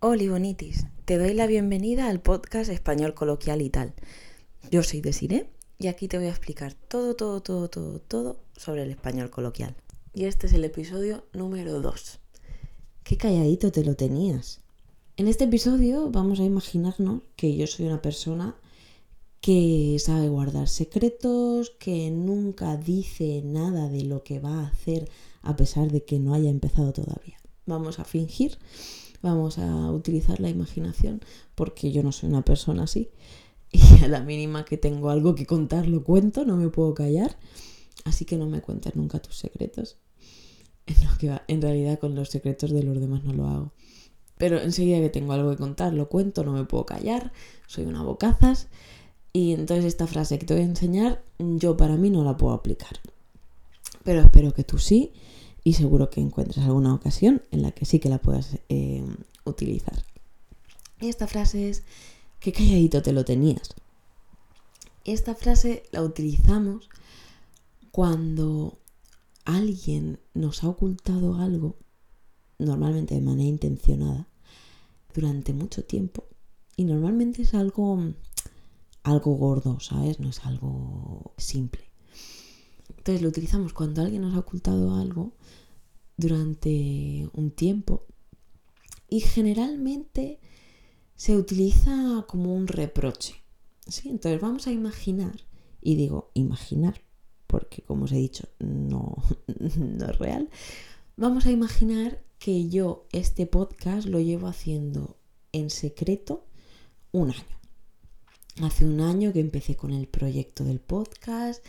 Hola Bonitis, te doy la bienvenida al podcast Español Coloquial y tal. Yo soy Desiree y aquí te voy a explicar todo, todo, todo, todo, todo sobre el español coloquial. Y este es el episodio número 2. Qué calladito te lo tenías. En este episodio vamos a imaginarnos que yo soy una persona que sabe guardar secretos, que nunca dice nada de lo que va a hacer a pesar de que no haya empezado todavía. Vamos a fingir Vamos a utilizar la imaginación porque yo no soy una persona así. Y a la mínima que tengo algo que contar lo cuento, no me puedo callar. Así que no me cuentes nunca tus secretos. En realidad con los secretos de los demás no lo hago. Pero enseguida que tengo algo que contar, lo cuento, no me puedo callar, soy una bocazas. Y entonces esta frase que te voy a enseñar, yo para mí no la puedo aplicar. Pero espero que tú sí y seguro que encuentres alguna ocasión en la que sí que la puedas eh, utilizar. Y esta frase es, qué calladito te lo tenías. Esta frase la utilizamos cuando alguien nos ha ocultado algo, normalmente de manera intencionada, durante mucho tiempo. Y normalmente es algo, algo gordo, ¿sabes? No es algo simple. Entonces lo utilizamos cuando alguien nos ha ocultado algo durante un tiempo y generalmente se utiliza como un reproche. ¿sí? Entonces vamos a imaginar, y digo imaginar porque como os he dicho no, no es real, vamos a imaginar que yo este podcast lo llevo haciendo en secreto un año. Hace un año que empecé con el proyecto del podcast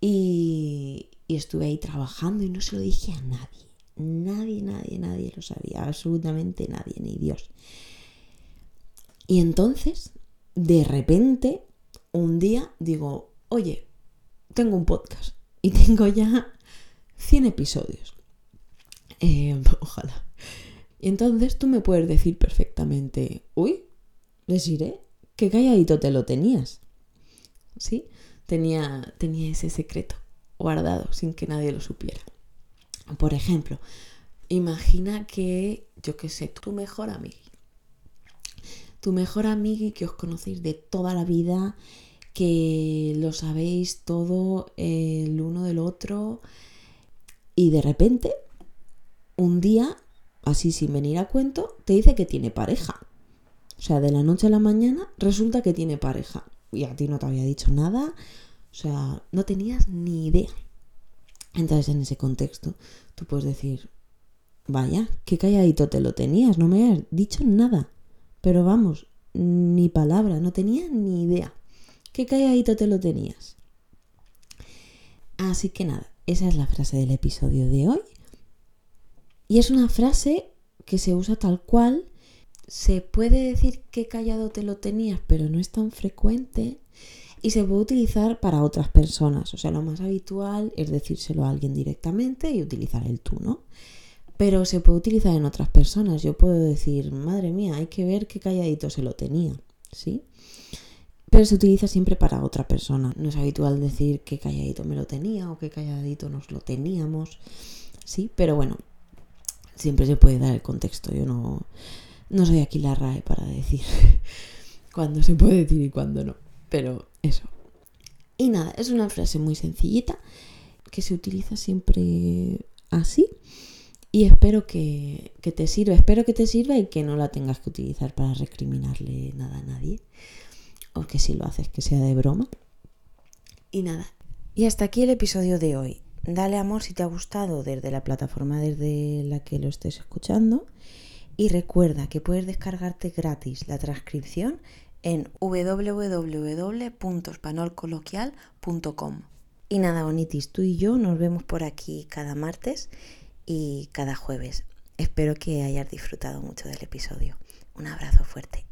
y, estuve ahí trabajando y no se lo dije a nadie. Nadie, nadie, nadie lo sabía, absolutamente nadie, ni Dios. Y entonces, de repente, un día digo, oye, tengo un podcast y tengo ya 100 episodios. Eh, ojalá. Y entonces tú me puedes decir perfectamente, uy, les diré, qué calladito te lo tenías. ¿Sí? Tenía, ese secreto guardado sin que nadie lo supiera. Por ejemplo, imagina que, yo qué sé, tu mejor amigo, tu mejor amigo que os conocéis de toda la vida, que lo sabéis todo el uno del otro, y de repente, un día, así sin venir a cuento, te dice que tiene pareja. O sea, de la noche a la mañana resulta que tiene pareja. Y a ti no te había dicho nada. O sea, no tenías ni idea. Entonces, en ese contexto, tú puedes decir, vaya, qué calladito te lo tenías, no me has dicho nada. Pero vamos, ni palabra, no tenía ni idea. Qué calladito te lo tenías. Así que nada, esa es la frase del episodio de hoy. Y es una frase que se usa tal cual. Se puede decir qué callado te lo tenías, pero no es tan frecuente y se puede utilizar para otras personas. O sea, lo más habitual es decírselo a alguien directamente y utilizar el tú, ¿no? Pero se puede utilizar en otras personas. Yo puedo decir, madre mía, hay que ver qué calladito se lo tenía, ¿sí? Pero se utiliza siempre para otra persona. No es habitual decir qué calladito me lo tenía o qué calladito nos lo teníamos, ¿sí? Pero bueno, siempre se puede dar el contexto. Yo no, no soy aquí la RAE para decir cuándo se puede decir y cuándo no. Pero eso. Y nada, es una frase muy sencillita que se utiliza siempre así. Y espero que, que, te sirva, espero que te sirva y que no la tengas que utilizar para recriminarle nada a nadie. O que si lo haces que sea de broma. Y nada. Y hasta aquí el episodio de hoy. Dale amor si te ha gustado desde la plataforma desde la que lo estés escuchando. Y recuerda que puedes descargarte gratis la transcripción en www.spanolcoloquial.com. Y nada, bonitis, tú y yo nos vemos por aquí cada martes y cada jueves. Espero que hayas disfrutado mucho del episodio. Un abrazo fuerte.